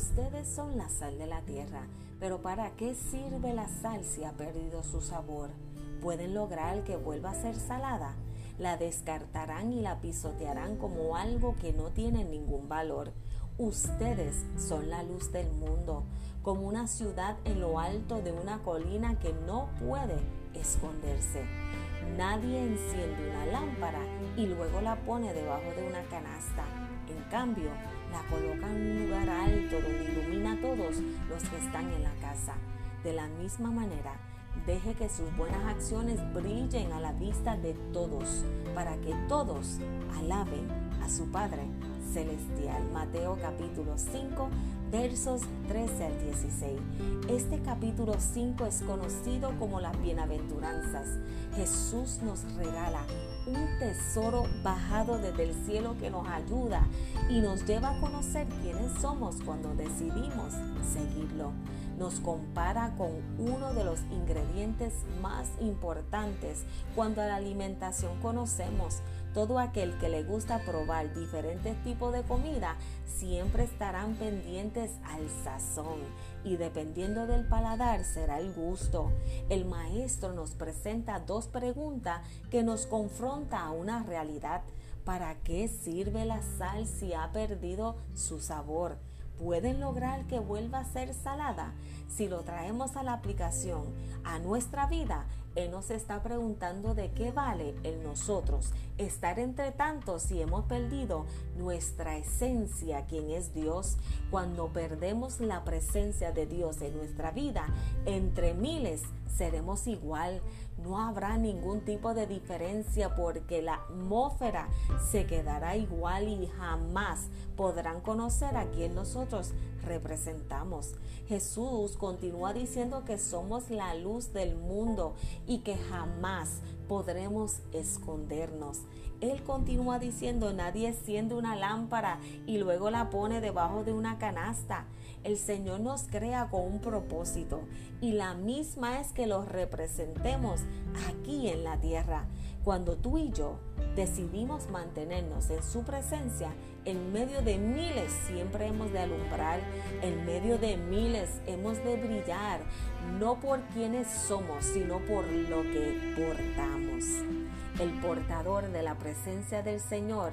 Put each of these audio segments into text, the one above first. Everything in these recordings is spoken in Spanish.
Ustedes son la sal de la tierra, pero ¿para qué sirve la sal si ha perdido su sabor? ¿Pueden lograr que vuelva a ser salada? La descartarán y la pisotearán como algo que no tiene ningún valor. Ustedes son la luz del mundo, como una ciudad en lo alto de una colina que no puede esconderse. Nadie enciende una lámpara y luego la pone debajo de una canasta. En cambio, la coloca en un lugar alto donde ilumina a todos los que están en la casa. De la misma manera, deje que sus buenas acciones brillen a la vista de todos, para que todos alaben a su Padre Celestial. Mateo capítulo 5, versos 13 al 16. Este capítulo 5 es conocido como las bienaventuranzas. Jesús nos regala un tesoro bajado desde el cielo que nos ayuda y nos lleva a conocer quiénes somos cuando decidimos seguirlo. Nos compara con uno de los ingredientes más importantes cuando a la alimentación conocemos todo aquel que le gusta probar diferentes tipos de comida siempre estarán pendientes al sazón y dependiendo del paladar será el gusto. El maestro nos presenta dos preguntas que nos confronta a una realidad. ¿Para qué sirve la sal si ha perdido su sabor? pueden lograr que vuelva a ser salada? Si lo traemos a la aplicación a nuestra vida, Él nos está preguntando de qué vale el nosotros estar entre tantos si hemos perdido nuestra esencia, quien es Dios. Cuando perdemos la presencia de Dios en nuestra vida, entre miles seremos igual. No habrá ningún tipo de diferencia porque la atmósfera se quedará igual y jamás podrán conocer a quien nosotros representamos. Jesús continúa diciendo que somos la luz del mundo y que jamás podremos escondernos. Él continúa diciendo, nadie enciende una lámpara y luego la pone debajo de una canasta. El Señor nos crea con un propósito y la misma es que los representemos aquí en la tierra. Cuando tú y yo decidimos mantenernos en su presencia, en medio de miles siempre hemos de alumbrar, en medio de miles hemos de brillar, no por quienes somos, sino por lo que portamos. El portador de la presencia del Señor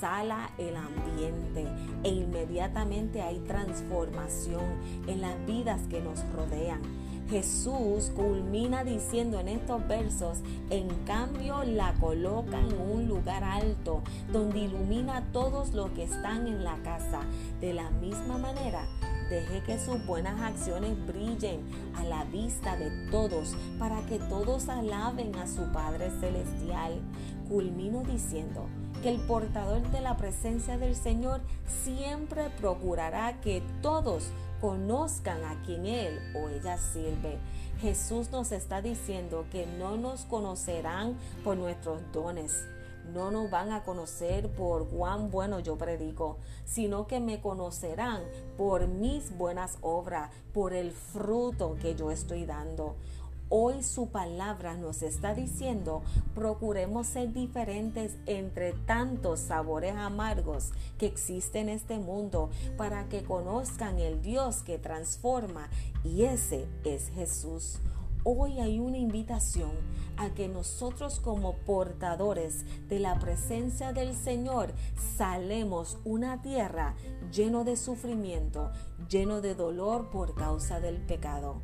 sala el ambiente e inmediatamente hay transformación en las vidas que nos rodean. Jesús culmina diciendo en estos versos, en cambio la coloca en un lugar alto donde ilumina a todos los que están en la casa. De la misma manera, Deje que sus buenas acciones brillen a la vista de todos para que todos alaben a su Padre Celestial. Culmino diciendo que el portador de la presencia del Señor siempre procurará que todos conozcan a quien Él o ella sirve. Jesús nos está diciendo que no nos conocerán por nuestros dones no nos van a conocer por cuán bueno yo predico, sino que me conocerán por mis buenas obras, por el fruto que yo estoy dando. Hoy su palabra nos está diciendo, procuremos ser diferentes entre tantos sabores amargos que existen en este mundo para que conozcan el Dios que transforma y ese es Jesús hoy hay una invitación a que nosotros como portadores de la presencia del Señor salemos una tierra lleno de sufrimiento, lleno de dolor por causa del pecado.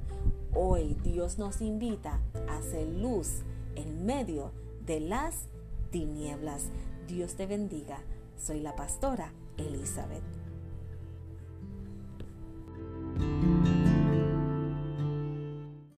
Hoy Dios nos invita a hacer luz en medio de las tinieblas. Dios te bendiga. Soy la pastora Elizabeth.